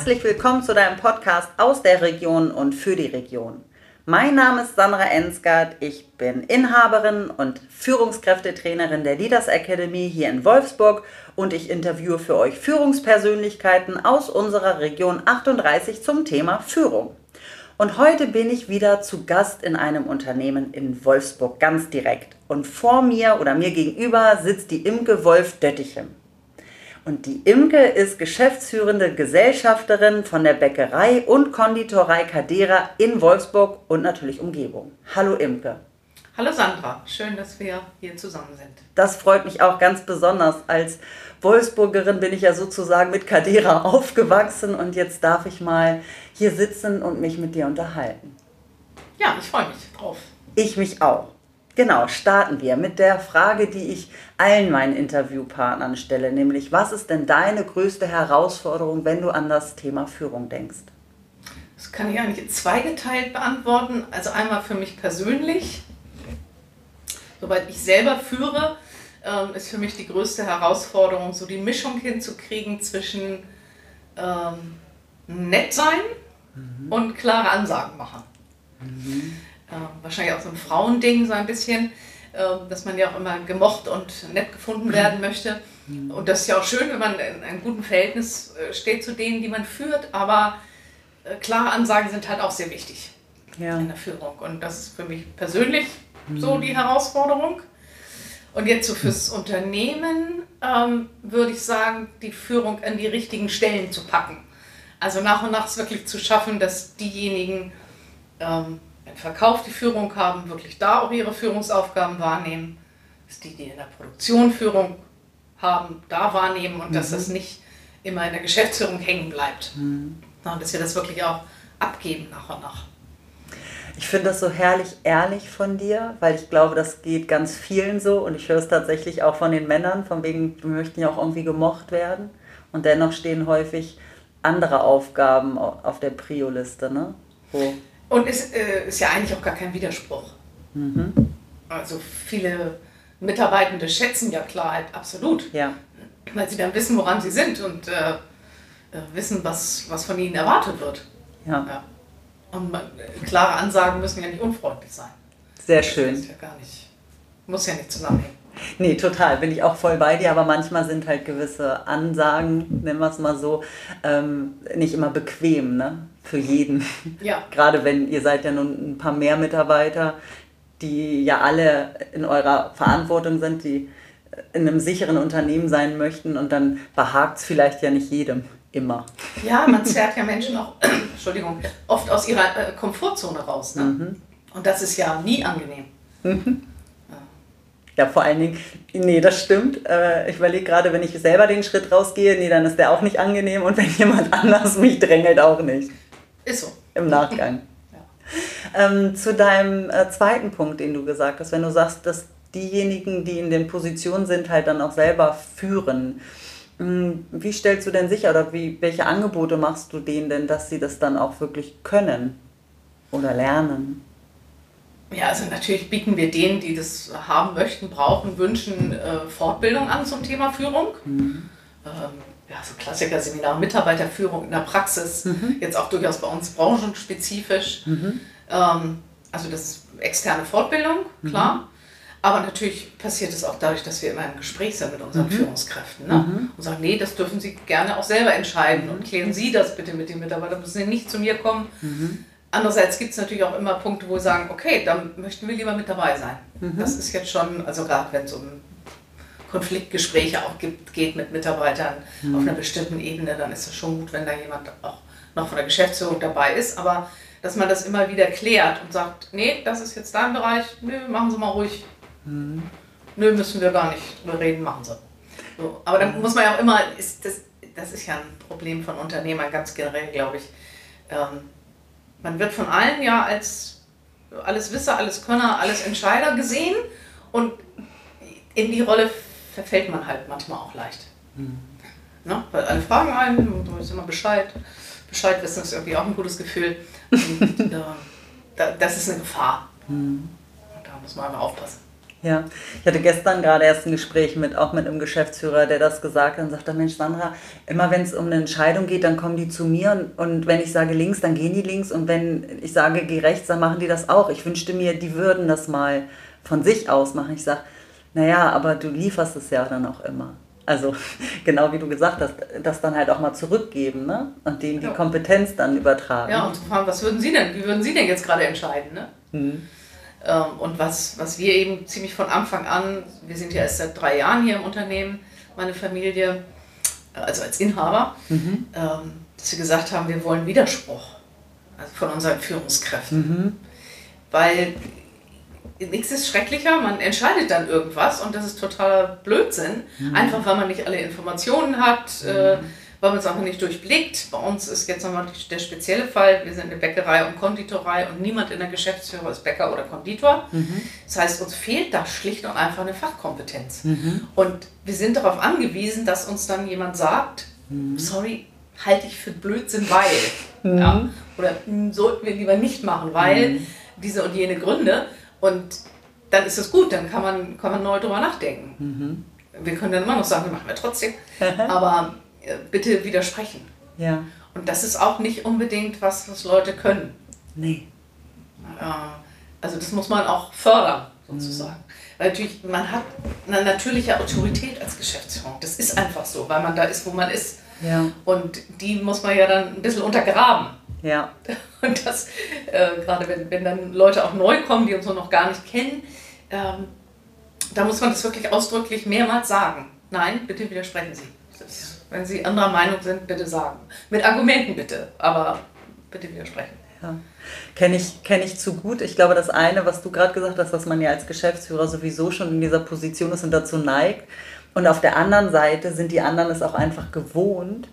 Herzlich willkommen zu deinem Podcast aus der Region und für die Region. Mein Name ist Sandra Ensgard, ich bin Inhaberin und Führungskräftetrainerin der Leaders Academy hier in Wolfsburg und ich interviewe für euch Führungspersönlichkeiten aus unserer Region 38 zum Thema Führung. Und heute bin ich wieder zu Gast in einem Unternehmen in Wolfsburg, ganz direkt. Und vor mir oder mir gegenüber sitzt die Imke Wolf Döttichem. Und die Imke ist geschäftsführende Gesellschafterin von der Bäckerei und Konditorei Cadera in Wolfsburg und natürlich Umgebung. Hallo Imke. Hallo Sandra, schön, dass wir hier zusammen sind. Das freut mich auch ganz besonders. Als Wolfsburgerin bin ich ja sozusagen mit Cadera aufgewachsen und jetzt darf ich mal hier sitzen und mich mit dir unterhalten. Ja, ich freue mich drauf. Ich mich auch. Genau, starten wir mit der Frage, die ich allen meinen Interviewpartnern stelle, nämlich was ist denn deine größte Herausforderung, wenn du an das Thema Führung denkst? Das kann ich eigentlich zweigeteilt beantworten. Also einmal für mich persönlich. Soweit ich selber führe, ähm, ist für mich die größte Herausforderung, so die Mischung hinzukriegen zwischen ähm, nett sein mhm. und klare Ansagen machen. Mhm wahrscheinlich auch so ein Frauending so ein bisschen, äh, dass man ja auch immer gemocht und nett gefunden werden möchte. Und das ist ja auch schön, wenn man in einem guten Verhältnis äh, steht zu denen, die man führt, aber äh, klare Ansagen sind halt auch sehr wichtig ja. in der Führung. Und das ist für mich persönlich so die Herausforderung. Und jetzt so fürs Unternehmen ähm, würde ich sagen, die Führung an die richtigen Stellen zu packen. Also nach und nach es wirklich zu schaffen, dass diejenigen ähm, im Verkauf die Führung haben, wirklich da auch ihre Führungsaufgaben wahrnehmen, dass die, die in der Produktion Führung haben, da wahrnehmen und mhm. dass das nicht immer in der Geschäftsführung hängen bleibt. Mhm. Und dass wir das wirklich auch abgeben nach und nach. Ich finde das so herrlich ehrlich von dir, weil ich glaube, das geht ganz vielen so und ich höre es tatsächlich auch von den Männern, von wegen, wir möchten ja auch irgendwie gemocht werden und dennoch stehen häufig andere Aufgaben auf der Prio-Liste, ne? Wo und es äh, ist ja eigentlich auch gar kein Widerspruch. Mhm. Also viele Mitarbeitende schätzen ja Klarheit absolut. Ja. Weil sie dann wissen, woran sie sind und äh, äh wissen, was, was von ihnen erwartet wird. Ja. ja. Und man, klare Ansagen müssen ja nicht unfreundlich sein. Sehr schön. Das ja gar nicht, muss ja nicht zusammenhängen. Nee, total, bin ich auch voll bei dir, aber manchmal sind halt gewisse Ansagen, nennen wir es mal so, ähm, nicht immer bequem, ne? Für jeden. Ja. Gerade wenn ihr seid ja nun ein paar mehr Mitarbeiter, die ja alle in eurer Verantwortung sind, die in einem sicheren Unternehmen sein möchten und dann behagt es vielleicht ja nicht jedem immer. Ja, man zerrt ja Menschen auch, Entschuldigung, oft aus ihrer äh, Komfortzone raus. Ne? Mhm. Und das ist ja nie angenehm. Mhm. Ja, vor allen Dingen, nee, das stimmt. Äh, ich überlege gerade, wenn ich selber den Schritt rausgehe, nee, dann ist der auch nicht angenehm und wenn jemand anders mich drängelt, auch nicht. Ist so. Im Nachgang. ja. ähm, zu deinem äh, zweiten Punkt, den du gesagt hast, wenn du sagst, dass diejenigen, die in den Positionen sind, halt dann auch selber führen. Hm, wie stellst du denn sicher oder wie, welche Angebote machst du denen denn, dass sie das dann auch wirklich können oder lernen? Ja, also natürlich bieten wir denen, die das haben möchten, brauchen, wünschen, äh, Fortbildung an zum Thema Führung. Mhm. Ähm, ja, so Klassiker-Seminar, Mitarbeiterführung in der Praxis, mhm. jetzt auch durchaus bei uns branchenspezifisch. Mhm. Ähm, also das ist externe Fortbildung, mhm. klar. Aber natürlich passiert es auch dadurch, dass wir immer im Gespräch sind mit unseren mhm. Führungskräften ne? Mhm. und sagen, nee, das dürfen Sie gerne auch selber entscheiden und klären Sie das bitte mit den Mitarbeitern, müssen Sie nicht zu mir kommen. Andererseits gibt es natürlich auch immer Punkte, wo wir sagen, okay, dann möchten wir lieber mit dabei sein. Mhm. Das ist jetzt schon, also gerade wenn es um Konfliktgespräche auch gibt, geht mit Mitarbeitern mhm. auf einer bestimmten Ebene, dann ist es schon gut, wenn da jemand auch noch von der Geschäftsführung dabei ist. Aber dass man das immer wieder klärt und sagt, nee, das ist jetzt dein Bereich, nö, machen Sie mal ruhig. Mhm. Nö, müssen wir gar nicht reden, machen Sie. So, aber dann muss man ja auch immer, ist das, das ist ja ein Problem von Unternehmern ganz generell, glaube ich. Ähm, man wird von allen ja als alles Wisser, alles Könner, alles Entscheider gesehen und in die Rolle verfällt man halt manchmal auch leicht. Mhm. Ne? Weil alle fragen einen, du weißt immer Bescheid. Bescheid wissen ist irgendwie auch ein gutes Gefühl. Und, äh, das ist eine Gefahr. Mhm. Und da muss man einfach aufpassen. Ja, ich hatte gestern gerade erst ein Gespräch mit auch mit einem Geschäftsführer, der das gesagt hat und sagte, Mensch, Sandra, immer wenn es um eine Entscheidung geht, dann kommen die zu mir und, und wenn ich sage links, dann gehen die links und wenn ich sage geh rechts, dann machen die das auch. Ich wünschte mir, die würden das mal von sich aus machen. Ich sage, naja, aber du lieferst es ja dann auch immer. Also genau wie du gesagt hast, das dann halt auch mal zurückgeben ne? und denen ja. die Kompetenz dann übertragen. Ja, und zu fragen, was würden Sie denn, wie würden Sie denn jetzt gerade entscheiden? Ne? Mhm. Ähm, und was, was wir eben ziemlich von Anfang an, wir sind ja erst seit drei Jahren hier im Unternehmen, meine Familie, also als Inhaber, mhm. Ähm, dass wir gesagt haben, wir wollen Widerspruch also von unseren Führungskräften. Mhm. Weil nichts ist schrecklicher, man entscheidet dann irgendwas und das ist totaler Blödsinn, mhm. einfach weil man nicht alle Informationen hat. Äh, weil man es einfach nicht durchblickt. Bei uns ist jetzt nochmal der spezielle Fall, wir sind eine Bäckerei und Konditorei und niemand in der Geschäftsführer ist Bäcker oder Konditor. Mhm. Das heißt, uns fehlt da schlicht und einfach eine Fachkompetenz. Mhm. Und wir sind darauf angewiesen, dass uns dann jemand sagt, mhm. sorry, halte ich für Blödsinn, weil. Mhm. Ja? Oder hm, sollten wir lieber nicht machen, weil mhm. diese und jene Gründe. Und dann ist es gut, dann kann man, kann man neu drüber nachdenken. Mhm. Wir können dann immer noch sagen, machen wir trotzdem. Aber bitte widersprechen. Ja. Und das ist auch nicht unbedingt was, was Leute können. Nee. Also das muss man auch fördern, sozusagen. Mhm. Weil natürlich, man hat eine natürliche Autorität als Geschäftsführung. Das ist einfach so, weil man da ist, wo man ist. Ja. Und die muss man ja dann ein bisschen untergraben. Ja. Und das, äh, gerade wenn, wenn dann Leute auch neu kommen, die uns noch gar nicht kennen, ähm, da muss man das wirklich ausdrücklich mehrmals sagen. Nein, bitte widersprechen Sie. Das wenn Sie anderer Meinung sind, bitte sagen. Mit Argumenten bitte, aber bitte widersprechen. Ja. Kenne ich, kenn ich zu gut. Ich glaube, das eine, was du gerade gesagt hast, dass man ja als Geschäftsführer sowieso schon in dieser Position ist und dazu neigt. Und auf der anderen Seite sind die anderen es auch einfach gewohnt,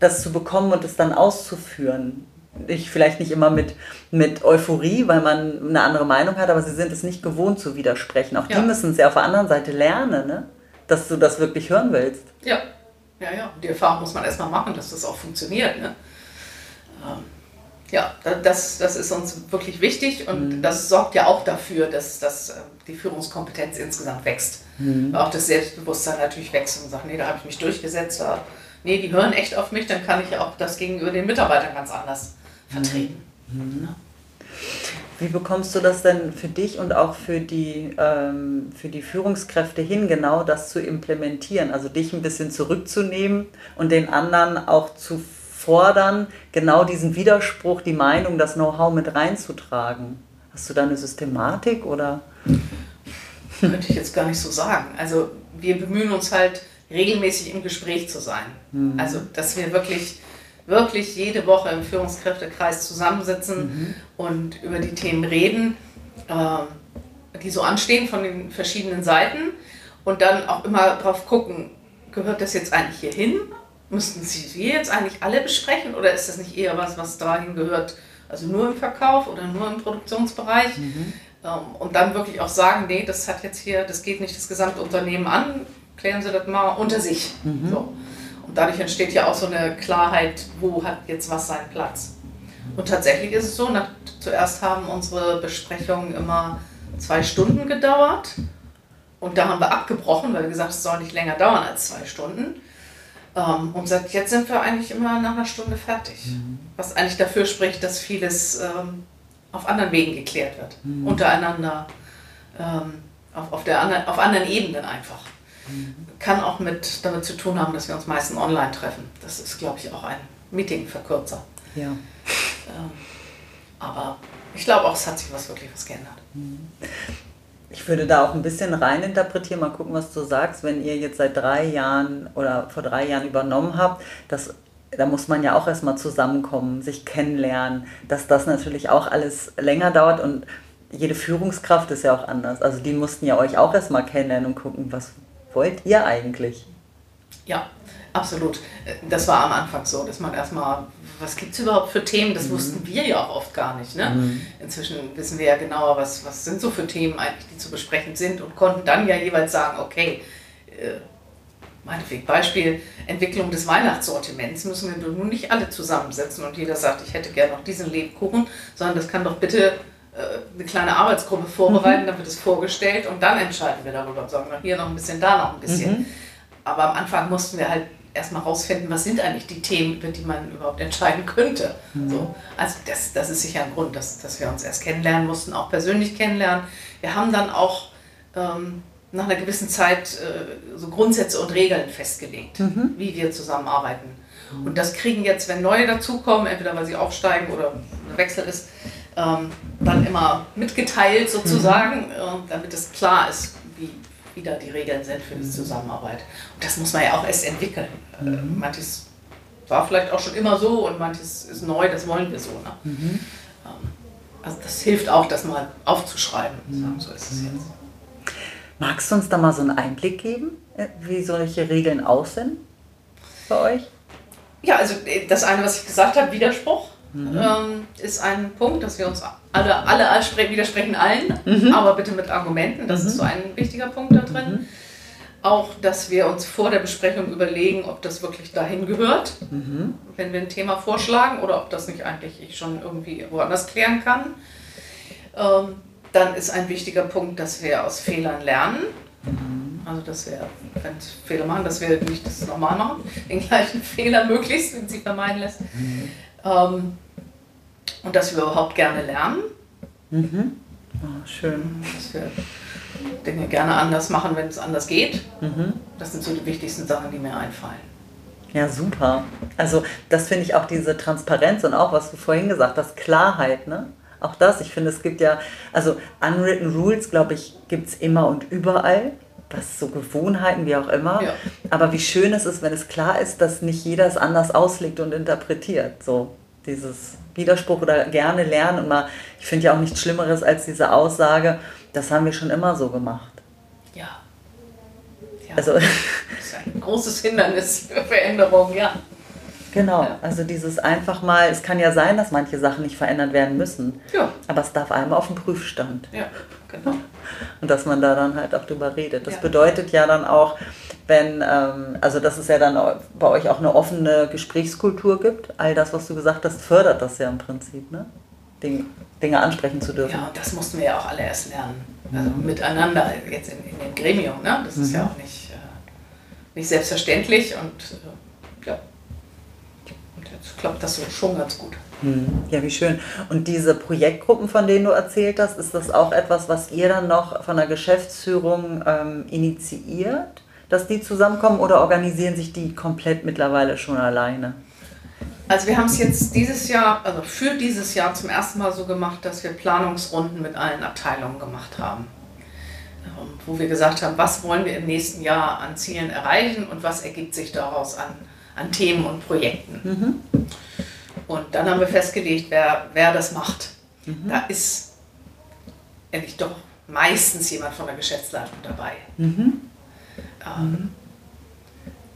das zu bekommen und es dann auszuführen. Ich vielleicht nicht immer mit, mit Euphorie, weil man eine andere Meinung hat, aber sie sind es nicht gewohnt zu widersprechen. Auch ja. die müssen es ja auf der anderen Seite lernen, ne? dass du das wirklich hören willst. Ja, ja, ja. Die Erfahrung muss man erstmal machen, dass das auch funktioniert. Ne? Ähm, ja, das, das ist uns wirklich wichtig und mhm. das sorgt ja auch dafür, dass, dass äh, die Führungskompetenz insgesamt wächst. Mhm. Auch das Selbstbewusstsein natürlich wächst und sagt, nee, da habe ich mich durchgesetzt. Da, nee, die hören echt auf mich, dann kann ich auch das gegenüber den Mitarbeitern ganz anders vertreten. Mhm. Ja. Wie bekommst du das denn für dich und auch für die, ähm, für die Führungskräfte hin, genau das zu implementieren? Also dich ein bisschen zurückzunehmen und den anderen auch zu fordern, genau diesen Widerspruch, die Meinung, das Know-how mit reinzutragen. Hast du da eine Systematik oder? Könnte ich jetzt gar nicht so sagen. Also wir bemühen uns halt regelmäßig im Gespräch zu sein. Mhm. Also dass wir wirklich wirklich jede Woche im Führungskräftekreis zusammensitzen mhm. und über die Themen reden, äh, die so anstehen von den verschiedenen Seiten und dann auch immer drauf gucken, gehört das jetzt eigentlich hier hin? Müssten Sie wir jetzt eigentlich alle besprechen oder ist das nicht eher was, was dahin gehört, also nur im Verkauf oder nur im Produktionsbereich? Mhm. Ähm, und dann wirklich auch sagen, nee, das hat jetzt hier, das geht nicht das gesamte Unternehmen an, klären Sie das mal unter sich. Mhm. So. Und dadurch entsteht ja auch so eine Klarheit, wo hat jetzt was seinen Platz. Und tatsächlich ist es so, nach, zuerst haben unsere Besprechungen immer zwei Stunden gedauert. Und da haben wir abgebrochen, weil wir gesagt haben, es soll nicht länger dauern als zwei Stunden. Ähm, und seit jetzt sind wir eigentlich immer nach einer Stunde fertig. Mhm. Was eigentlich dafür spricht, dass vieles ähm, auf anderen Wegen geklärt wird. Mhm. Untereinander, ähm, auf, auf, der anderen, auf anderen Ebenen einfach. Kann auch mit, damit zu tun haben, dass wir uns meistens online treffen. Das ist, glaube ich, auch ein Meetingverkürzer. Ja. Ähm, aber ich glaube auch, es hat sich was wirklich was geändert. Mhm. Ich würde da auch ein bisschen rein interpretieren, mal gucken, was du sagst, wenn ihr jetzt seit drei Jahren oder vor drei Jahren übernommen habt, dass da muss man ja auch erstmal zusammenkommen, sich kennenlernen, dass das natürlich auch alles länger dauert und jede Führungskraft ist ja auch anders. Also die mussten ja euch auch erstmal kennenlernen und gucken, was, wollt ihr eigentlich? Ja, absolut. Das war am Anfang so, dass man erstmal, was gibt es überhaupt für Themen? Das mhm. wussten wir ja auch oft gar nicht. Ne? Mhm. Inzwischen wissen wir ja genauer, was, was sind so für Themen eigentlich, die zu besprechen sind und konnten dann ja jeweils sagen, okay, äh, meinetwegen Beispiel Entwicklung des Weihnachtssortiments müssen wir nun nicht alle zusammensetzen und jeder sagt, ich hätte gerne noch diesen Lebkuchen, sondern das kann doch bitte äh, eine kleine Arbeitsgruppe vorbereiten, mhm. dann wird es vorgestellt und dann entscheiden wir darüber und sagen, hier noch ein bisschen, da noch ein bisschen. Mhm. Aber am Anfang mussten wir halt erstmal rausfinden, was sind eigentlich die Themen, über die man überhaupt entscheiden könnte. Mhm. So, also das, das ist sicher ein Grund, dass, dass wir uns erst kennenlernen mussten, auch persönlich kennenlernen. Wir haben dann auch ähm, nach einer gewissen Zeit äh, so Grundsätze und Regeln festgelegt, mhm. wie wir zusammenarbeiten. Mhm. Und das kriegen jetzt, wenn neue dazukommen, entweder weil sie aufsteigen oder ein Wechsel ist, ähm, dann immer mitgeteilt sozusagen, mhm. äh, damit es klar ist, wie, wie da die Regeln sind für die mhm. Zusammenarbeit. Und das muss man ja auch erst entwickeln. Äh, mhm. manches war vielleicht auch schon immer so und manches ist neu, das wollen wir so. Ne? Mhm. Ähm, also das hilft auch, das mal aufzuschreiben. Sagen, so ist es jetzt. Magst du uns da mal so einen Einblick geben, äh, wie solche Regeln aussehen bei euch? Ja, also äh, das eine, was ich gesagt habe, Widerspruch, mhm. ähm, ist ein Punkt, dass wir uns alle, alle widersprechen allen, mhm. aber bitte mit Argumenten. Das mhm. ist so ein wichtiger Punkt da drin. Mhm. Auch, dass wir uns vor der Besprechung überlegen, ob das wirklich dahin gehört, mhm. wenn wir ein Thema vorschlagen oder ob das nicht eigentlich ich schon irgendwie woanders klären kann. Ähm, dann ist ein wichtiger Punkt, dass wir aus Fehlern lernen. Mhm. Also, dass wir, wenn wir Fehler machen, dass wir nicht das normal machen, den gleichen Fehler möglichst, wenn sie vermeiden lässt. Ähm, und dass wir überhaupt gerne lernen. Mhm. Oh, schön. Dass wir Dinge gerne anders machen, wenn es anders geht. Mhm. Das sind so die wichtigsten Sachen, die mir einfallen. Ja, super. Also das finde ich auch diese Transparenz und auch, was du vorhin gesagt hast, Klarheit. Ne? auch das. Ich finde, es gibt ja, also unwritten rules, glaube ich, gibt es immer und überall. Was so Gewohnheiten, wie auch immer. Ja. Aber wie schön es ist, wenn es klar ist, dass nicht jeder es anders auslegt und interpretiert. So dieses Widerspruch oder gerne lernen. Und mal, ich finde ja auch nichts Schlimmeres als diese Aussage, das haben wir schon immer so gemacht. Ja. ja. Also, das ist ein großes Hindernis für Veränderung, ja. Genau, also dieses einfach mal, es kann ja sein, dass manche Sachen nicht verändert werden müssen. Ja. Aber es darf einmal auf den Prüfstand. Ja, genau. Und dass man da dann halt auch drüber redet. Das ja. bedeutet ja dann auch, wenn, ähm, also dass es ja dann bei euch auch eine offene Gesprächskultur gibt. All das, was du gesagt hast, fördert das ja im Prinzip, ne? Dinge, Dinge ansprechen zu dürfen. Ja, und das mussten wir ja auch alle erst lernen. Also mhm. miteinander, jetzt in, in dem Gremium, ne? Das ist mhm. ja auch nicht, äh, nicht selbstverständlich und äh, ja jetzt klappt das so schon ganz gut. Hm, ja, wie schön. Und diese Projektgruppen, von denen du erzählt hast, ist das auch etwas, was ihr dann noch von der Geschäftsführung ähm, initiiert, dass die zusammenkommen oder organisieren sich die komplett mittlerweile schon alleine? Also wir haben es jetzt dieses Jahr, also für dieses Jahr zum ersten Mal so gemacht, dass wir Planungsrunden mit allen Abteilungen gemacht haben. Ähm, wo wir gesagt haben, was wollen wir im nächsten Jahr an Zielen erreichen und was ergibt sich daraus an an Themen und Projekten. Mhm. Und dann haben wir festgelegt, wer, wer das macht. Mhm. Da ist endlich doch meistens jemand von der Geschäftsleitung dabei. Mhm. Ähm,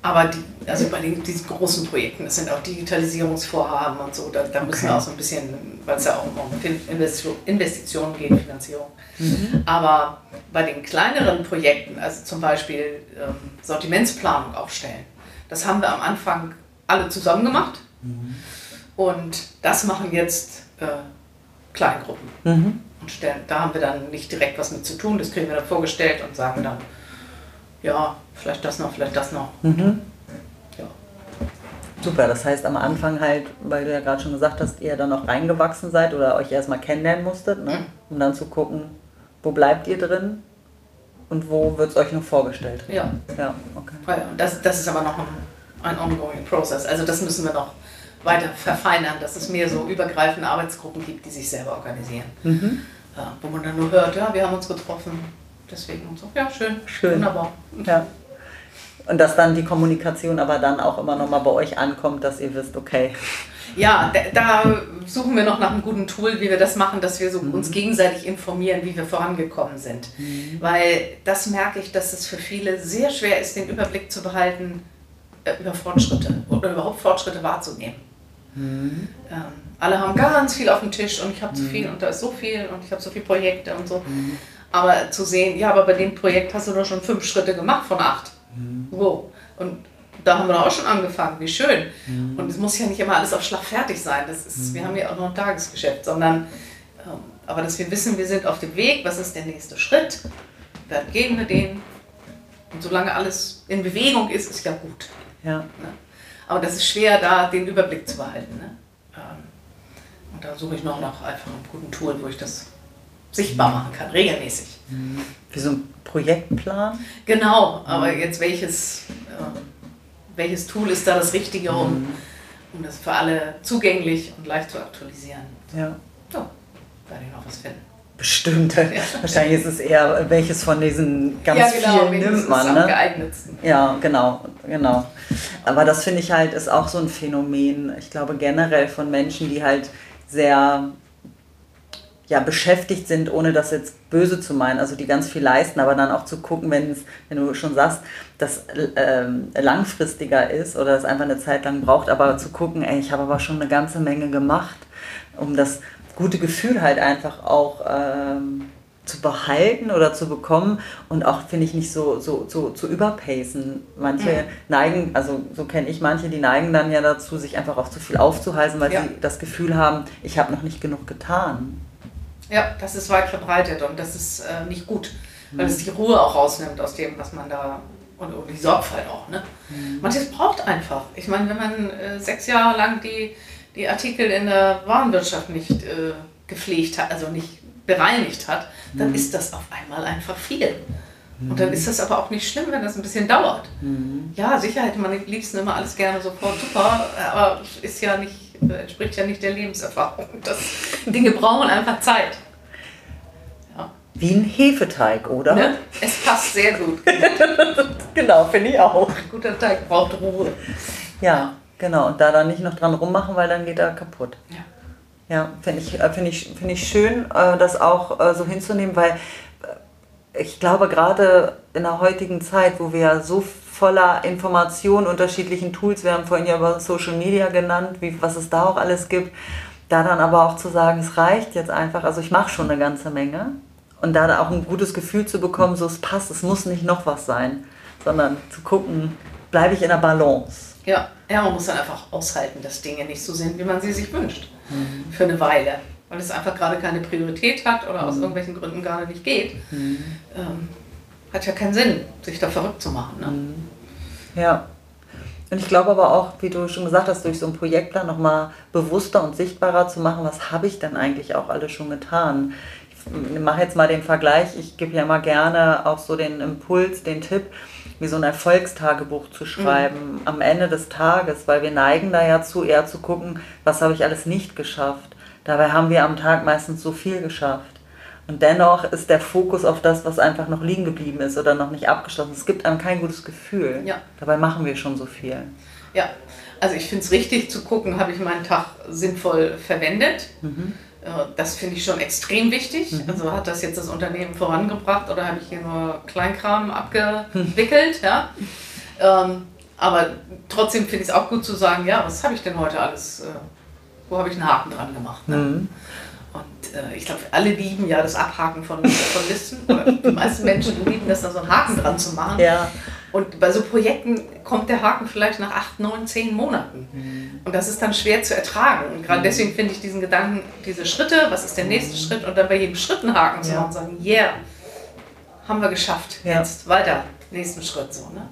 aber die, also bei den, diesen großen Projekten, das sind auch Digitalisierungsvorhaben und so, da, da müssen okay. wir auch so ein bisschen, weil es ja auch um Investitionen geht, Finanzierung. Mhm. Aber bei den kleineren Projekten, also zum Beispiel ähm, Sortimentsplanung aufstellen, das haben wir am Anfang alle zusammen gemacht. Mhm. Und das machen jetzt äh, Kleingruppen. Mhm. Und stellen, da haben wir dann nicht direkt was mit zu tun. Das kriegen wir dann vorgestellt und sagen dann, ja, vielleicht das noch, vielleicht das noch. Mhm. Ja. Super, das heißt am Anfang halt, weil du ja gerade schon gesagt hast, ihr dann noch reingewachsen seid oder euch erstmal kennenlernen musstet, ne? Mhm. um dann zu gucken, wo bleibt ihr drin und wo wird es euch noch vorgestellt? Ja. Ja, okay. Das, das ist aber noch ein, ein ongoing process. Also das müssen wir noch weiter verfeinern, dass es mehr so übergreifende Arbeitsgruppen gibt, die sich selber organisieren. Mhm. Ja, wo man dann nur hört, ja, wir haben uns getroffen, deswegen und so. Ja, schön. Schön. Wunderbar. Ja. Und dass dann die Kommunikation aber dann auch immer noch mal bei euch ankommt, dass ihr wisst, okay, ja, da, suchen wir noch nach einem guten Tool, wie wir das machen, dass wir so mhm. uns gegenseitig informieren, wie wir vorangekommen sind. Mhm. Weil das merke ich, dass es für viele sehr schwer ist, den Überblick zu behalten äh, über Fortschritte oder überhaupt Fortschritte wahrzunehmen. Mhm. Ähm, alle haben ganz viel auf dem Tisch und ich habe zu mhm. viel und da ist so viel und ich habe so viele Projekte und so. Mhm. Aber zu sehen, ja, aber bei dem Projekt hast du doch schon fünf Schritte gemacht von acht. Mhm. Wo? Und da haben wir auch schon angefangen, wie schön. Mhm. Und es muss ja nicht immer alles auf Schlag fertig sein. Das ist, mhm. Wir haben ja auch noch ein Tagesgeschäft, sondern ähm, aber dass wir wissen, wir sind auf dem Weg, was ist der nächste Schritt, dann gehen wir den. Und solange alles in Bewegung ist, ist ja gut. Ja. Ne? Aber das ist schwer, da den Überblick zu behalten. Ne? Ähm, und da suche ich noch nach einfach einem guten Tool, wo ich das sichtbar machen kann, regelmäßig. Wie so ein Projektplan? Genau, aber jetzt welches, äh, welches Tool ist da das Richtige, um, um das für alle zugänglich und leicht zu aktualisieren? Ja. So, werde ich noch was finden. Bestimmt. Wahrscheinlich ist es eher, welches von diesen ganz ja, genau, vielen nimmt man. am Ne? geeignetsten. Ja, genau, genau. Aber das finde ich halt ist auch so ein Phänomen. Ich glaube generell von Menschen, die halt sehr ja, beschäftigt sind, ohne das jetzt böse zu meinen, also die ganz viel leisten, aber dann auch zu gucken, wenn es, wenn du schon sagst, dass ähm, langfristiger ist oder es einfach eine Zeit lang braucht, aber zu gucken, ey, ich habe aber schon eine ganze Menge gemacht, um das gute Gefühl halt einfach auch ähm, zu behalten oder zu bekommen und auch, finde ich, nicht so, so, so zu überpacen. Manche Mhm. neigen, also so kenne ich manche, die neigen dann ja dazu, sich einfach auch zu viel aufzuhalten, weil Ja. sie das Gefühl haben, ich habe noch nicht genug getan. Ja, das ist weit verbreitet und das ist äh, nicht gut, weil es die Ruhe auch rausnimmt aus dem, was man da und, die Sorgfalt auch. Ne? Manches braucht einfach. Ich meine, wenn man äh, sechs Jahre lang die, die Artikel in der Warenwirtschaft nicht äh, gepflegt hat, also nicht bereinigt hat, dann ist das auf einmal einfach viel. Und dann ist das aber auch nicht schlimm, wenn das ein bisschen dauert. Ja, sicher hätte man am liebsten immer alles gerne sofort super, aber ist ja nicht, entspricht ja nicht der Lebenserfahrung. Das, Dinge brauchen einfach Zeit. Ja. Wie ein Hefeteig, oder? Ne? Es passt sehr gut. Genau, finde ich auch. Ein guter Teig braucht Ruhe. Ja, genau. Und da dann nicht noch dran rummachen, weil dann geht er kaputt. Ja. Ja, finde ich, äh, finde ich, finde ich schön, äh, das auch äh, so hinzunehmen, weil ich glaube, gerade in der heutigen Zeit, wo wir ja so voller Informationen, unterschiedlichen Tools, wir haben vorhin ja über Social Media genannt, wie, was es da auch alles gibt, da dann aber auch zu sagen, es reicht jetzt einfach, also ich mache schon eine ganze Menge und da auch ein gutes Gefühl zu bekommen, so es passt, es muss nicht noch was sein, sondern zu gucken, bleibe ich in der Balance. Ja. ja, man muss dann einfach aushalten, dass Dinge nicht so sind, wie man sie sich wünscht. Für eine Weile. Weil es einfach gerade keine Priorität hat oder aus irgendwelchen Gründen gerade nicht geht. Ähm, hat ja keinen Sinn, sich da verrückt zu machen. Ne? Ja. Und ich glaube aber auch, wie du schon gesagt hast, durch so einen Projektplan nochmal bewusster und sichtbarer zu machen, was habe ich denn eigentlich auch alles schon getan. Ich mache jetzt mal den Vergleich, ich gebe ja immer gerne auch so den Impuls, den Tipp, wie so ein Erfolgstagebuch zu schreiben am Ende des Tages, weil wir neigen da ja zu, eher zu gucken, was habe ich alles nicht geschafft. Dabei haben wir am Tag meistens so viel geschafft. Und dennoch ist der Fokus auf das, was einfach noch liegen geblieben ist oder noch nicht abgeschlossen. Es gibt einem kein gutes Gefühl. Ja. Dabei machen wir schon so viel. Ja, also ich finde es richtig zu gucken, habe ich meinen Tag sinnvoll verwendet. Äh, Das finde ich schon extrem wichtig. Also hat das jetzt das Unternehmen vorangebracht oder habe ich hier nur Kleinkram abgewickelt? Ja? Ähm, aber trotzdem finde ich es auch gut zu sagen, ja, was habe ich denn heute alles, äh, wo habe ich einen Haken dran gemacht? Ne? Mhm. Und äh, ich glaube, alle lieben ja das Abhaken von, von Listen. Oder die meisten Menschen lieben das, da so einen Haken dran zu machen. Ja. Und bei so Projekten kommt der Haken vielleicht nach acht, neun, zehn Monaten. Mhm. Und das ist dann schwer zu ertragen. Und gerade deswegen finde ich diesen Gedanken, diese Schritte, was ist der nächste Schritt? Und dann bei jedem Schritt einen Haken zu Mhm. Ja. machen und sagen, yeah, haben wir geschafft. Ja. Jetzt weiter, nächsten Schritt. So, ne?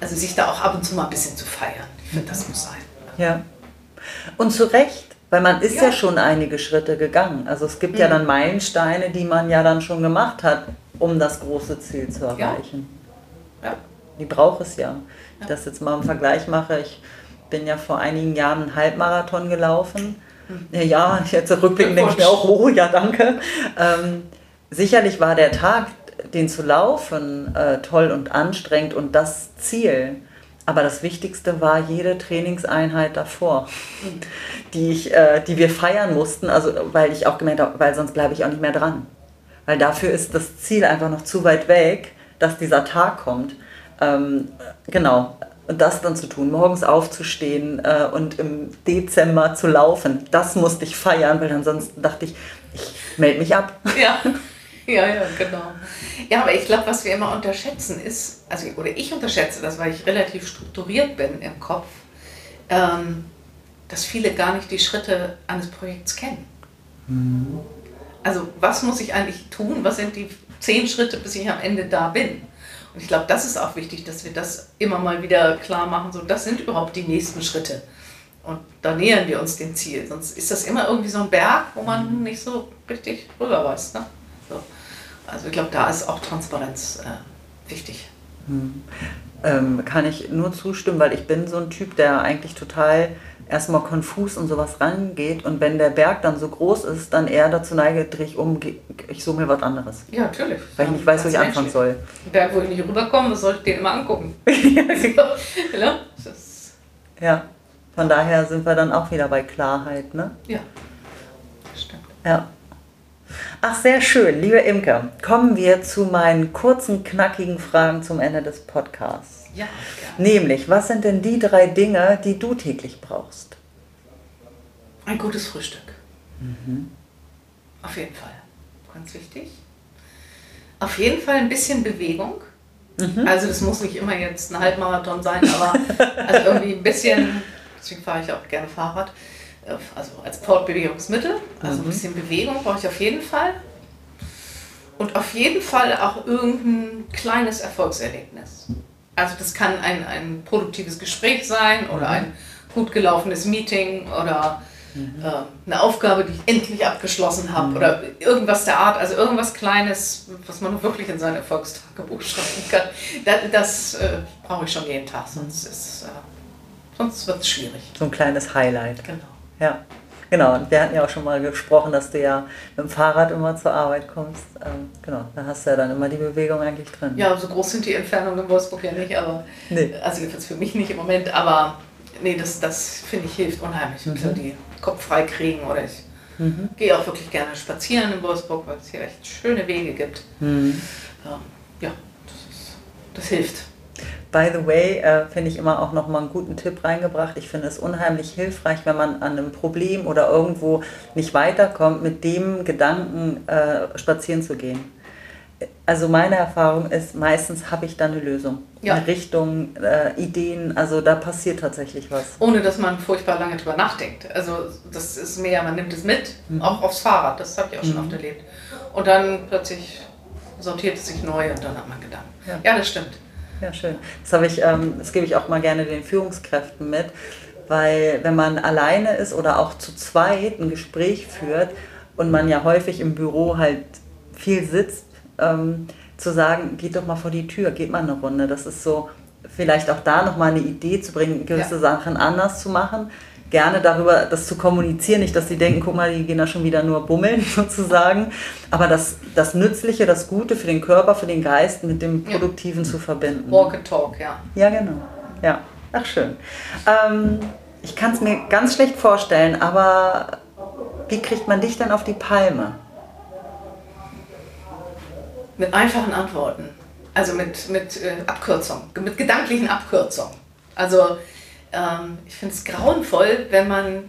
Also sich da auch ab und zu mal ein bisschen zu feiern. Ich finde, das muss sein. Ja. Und zu Recht, weil man ist ja, Ja. schon einige Schritte gegangen. Also es gibt ja Mhm. dann Meilensteine, die man ja dann schon gemacht hat, um das große Ziel zu erreichen. Ja. Die braucht es ja. Ich Ja. das jetzt mal im Vergleich mache, ich bin ja vor einigen Jahren einen Halbmarathon gelaufen. Ja, Ja, jetzt rückblickend denke ich mir auch, oh ja, danke. Ähm, sicherlich war der Tag, den zu laufen, äh, toll und anstrengend und das Ziel. Aber das Wichtigste war jede Trainingseinheit davor, die, ich, äh, die wir feiern mussten, also weil ich auch gemerkt habe, weil sonst bleibe ich auch nicht mehr dran. Weil dafür ist das Ziel einfach noch zu weit weg, dass dieser Tag kommt. Ähm, genau. Und das dann zu tun, morgens aufzustehen äh, und im Dezember zu laufen, das musste ich feiern, weil ansonsten dachte ich, ich melde mich ab. Ja, ja, ja, genau. Ja, aber ich glaube, was wir immer unterschätzen ist, also oder ich unterschätze das, weil ich relativ strukturiert bin im Kopf, ähm, dass viele gar nicht die Schritte eines Projekts kennen. Also was muss ich eigentlich tun? Was sind die zehn Schritte, bis ich am Ende da bin? Und ich glaube, das ist auch wichtig, dass wir das immer mal wieder klar machen. So, das sind überhaupt die nächsten Schritte. Und da nähern wir uns dem Ziel. Sonst ist das immer irgendwie so ein Berg, wo man nicht so richtig rüber weiß. Ne? So. Also ich glaube, da ist auch Transparenz äh, wichtig. Hm. Ähm, kann ich nur zustimmen, weil ich bin so ein Typ, der eigentlich total erstmal konfus und sowas rangeht und wenn der Berg dann so groß ist, dann eher dazu neige, drehe ich um, ich suche mir was anderes. Ja, natürlich. Weil ich nicht weiß, wo ich anfangen soll. Ein Berg, wo ich nicht rüberkomme, was soll ich den immer angucken? ja, ja, von daher sind wir dann auch wieder bei Klarheit, ne? Ja, stimmt. Ja. Ach, sehr schön. Liebe Imke, kommen wir zu meinen kurzen, knackigen Fragen zum Ende des Podcasts. Ja, gerne. Nämlich, was sind denn die drei Dinge, die du täglich brauchst? Ein gutes Frühstück. Mhm. Auf jeden Fall. Ganz wichtig. Auf jeden Fall ein bisschen Bewegung. Mhm. Also das muss nicht immer jetzt ein Halbmarathon sein, aber also irgendwie ein bisschen, deswegen fahre ich auch gerne Fahrrad, also als Fortbewegungsmittel. Also mhm. ein bisschen Bewegung brauche ich auf jeden Fall. Und auf jeden Fall auch irgendein kleines Erfolgserlebnis. Also das kann ein, ein produktives Gespräch sein oder mhm. ein gut gelaufenes Meeting oder mhm. äh, eine Aufgabe, die ich endlich abgeschlossen habe mhm. oder irgendwas der Art, also irgendwas Kleines, was man wirklich in sein Erfolgstagebuch schreiben kann. Das, das äh, brauche ich schon jeden Tag, sonst, äh, sonst wird es schwierig. So ein kleines Highlight. Genau. Ja. Genau, und wir hatten ja auch schon mal gesprochen, dass du ja mit dem Fahrrad immer zur Arbeit kommst. Ähm, genau, da hast du ja dann immer die Bewegung eigentlich drin. Ja, so groß sind die Entfernungen in Wolfsburg ja nicht, aber nee. also jedenfalls für mich nicht im Moment, aber nee, das, das finde ich hilft unheimlich. Mhm. So die Kopf frei kriegen oder ich mhm. gehe auch wirklich gerne spazieren in Wolfsburg, weil es hier echt schöne Wege gibt. Mhm. Ähm, ja, das, ist, das hilft. By the way, äh, finde ich immer auch nochmal einen guten Tipp reingebracht. Ich finde es unheimlich hilfreich, wenn man an einem Problem oder irgendwo nicht weiterkommt, mit dem Gedanken äh, spazieren zu gehen. Also meine Erfahrung ist, meistens habe ich da eine Lösung, ja. eine Richtung, äh, Ideen, also da passiert tatsächlich was. Ohne dass man furchtbar lange drüber nachdenkt. Also das ist mehr, man nimmt es mit, mhm. auch aufs Fahrrad, das habe ich auch schon mhm. oft erlebt. Und dann plötzlich sortiert es sich neu und dann hat man Gedanken. Ja, ja das stimmt. Ja, schön. Das, habe ich, ähm, das gebe ich auch mal gerne den Führungskräften mit, weil wenn man alleine ist oder auch zu zweit ein Gespräch führt und man ja häufig im Büro halt viel sitzt, ähm, zu sagen, geht doch mal vor die Tür, geht mal eine Runde. Das ist so, vielleicht auch da nochmal eine Idee zu bringen, gewisse ja. Sachen anders zu machen gerne darüber, das zu kommunizieren, nicht, dass sie denken, guck mal, die gehen da schon wieder nur bummeln sozusagen, aber das, das Nützliche, das Gute für den Körper, für den Geist mit dem Produktiven ja. zu verbinden. Walk and Talk, ja. Ja, genau. Ja, ach schön. Ähm, ich kann es mir ganz schlecht vorstellen, aber wie kriegt man dich denn auf die Palme? Mit einfachen Antworten. Also mit, mit äh, Abkürzung, mit gedanklichen Abkürzungen. Also ähm, ich finde es grauenvoll, wenn man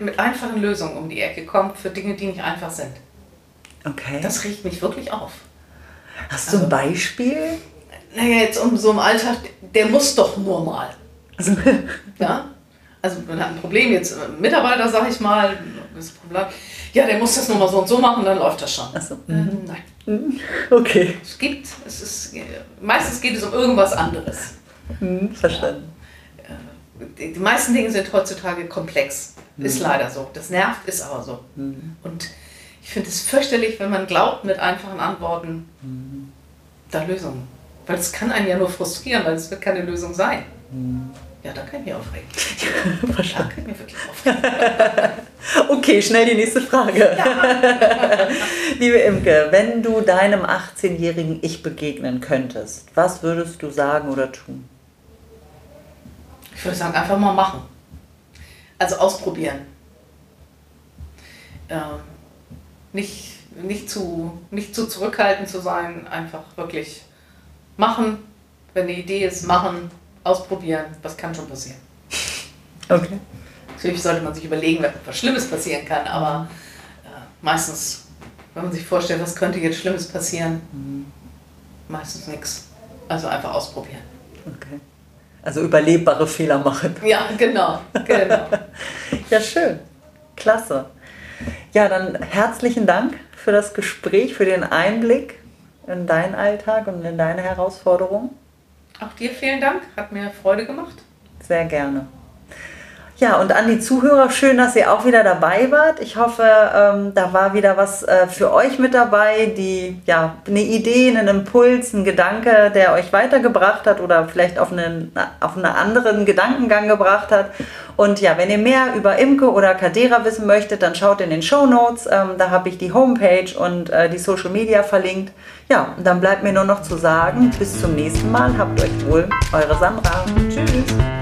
mit einfachen Lösungen um die Ecke kommt für Dinge, die nicht einfach sind. Okay. Das riecht mich wirklich auf. Hast du ein also, Beispiel? Naja, jetzt um so im Alltag, der muss doch nur mal. Also, ja? Also man hat ein Problem jetzt, äh, Mitarbeiter, sag ich mal, ja, der muss das nur mal so und so machen, dann läuft das schon. So. Äh, mhm. nein. Mhm. Okay. Es gibt, es ist, meistens geht es um irgendwas anderes. Mhm, verstanden die meisten Dinge sind heutzutage komplex. Mhm. Ist leider so. Das nervt, ist aber so. Mhm. Und ich finde es fürchterlich, wenn man glaubt, mit einfachen Antworten mhm. da Lösungen. Weil es kann einen ja nur frustrieren, weil es wird keine Lösung sein. Mhm. Ja, da kann ich mich aufregen. da kann ich mich wirklich aufregen. okay, schnell die nächste Frage. Ja. Liebe Imke, wenn du deinem 18-jährigen Ich begegnen könntest, was würdest du sagen oder tun? Ich würde sagen, einfach mal machen. Also ausprobieren. Ähm, nicht, nicht, zu, nicht zu zurückhaltend zu sein, einfach wirklich machen. Wenn eine Idee ist, machen, ausprobieren. Was kann schon passieren? Okay. Natürlich sollte man sich überlegen, was Schlimmes passieren kann, aber äh, meistens, wenn man sich vorstellt, was könnte jetzt Schlimmes passieren, mhm. meistens nichts. Also einfach ausprobieren. Okay. Also überlebbare Fehler machen. Ja, genau. genau. ja, schön. Klasse. Ja, dann herzlichen Dank für das Gespräch, für den Einblick in deinen Alltag und in deine Herausforderungen. Auch dir vielen Dank, hat mir Freude gemacht. Sehr gerne. Ja, und an die Zuhörer, schön, dass ihr auch wieder dabei wart. Ich hoffe, ähm, da war wieder was äh, für euch mit dabei, die ja eine Idee, einen Impuls, ein Gedanke, der euch weitergebracht hat oder vielleicht auf einen, auf einen anderen Gedankengang gebracht hat. Und ja, wenn ihr mehr über Imke oder Kadera wissen möchtet, dann schaut in den Show Notes. Ähm, da habe ich die Homepage und äh, die Social Media verlinkt. Ja, und dann bleibt mir nur noch zu sagen, bis zum nächsten Mal. Habt euch wohl, eure Sandra. Tschüss.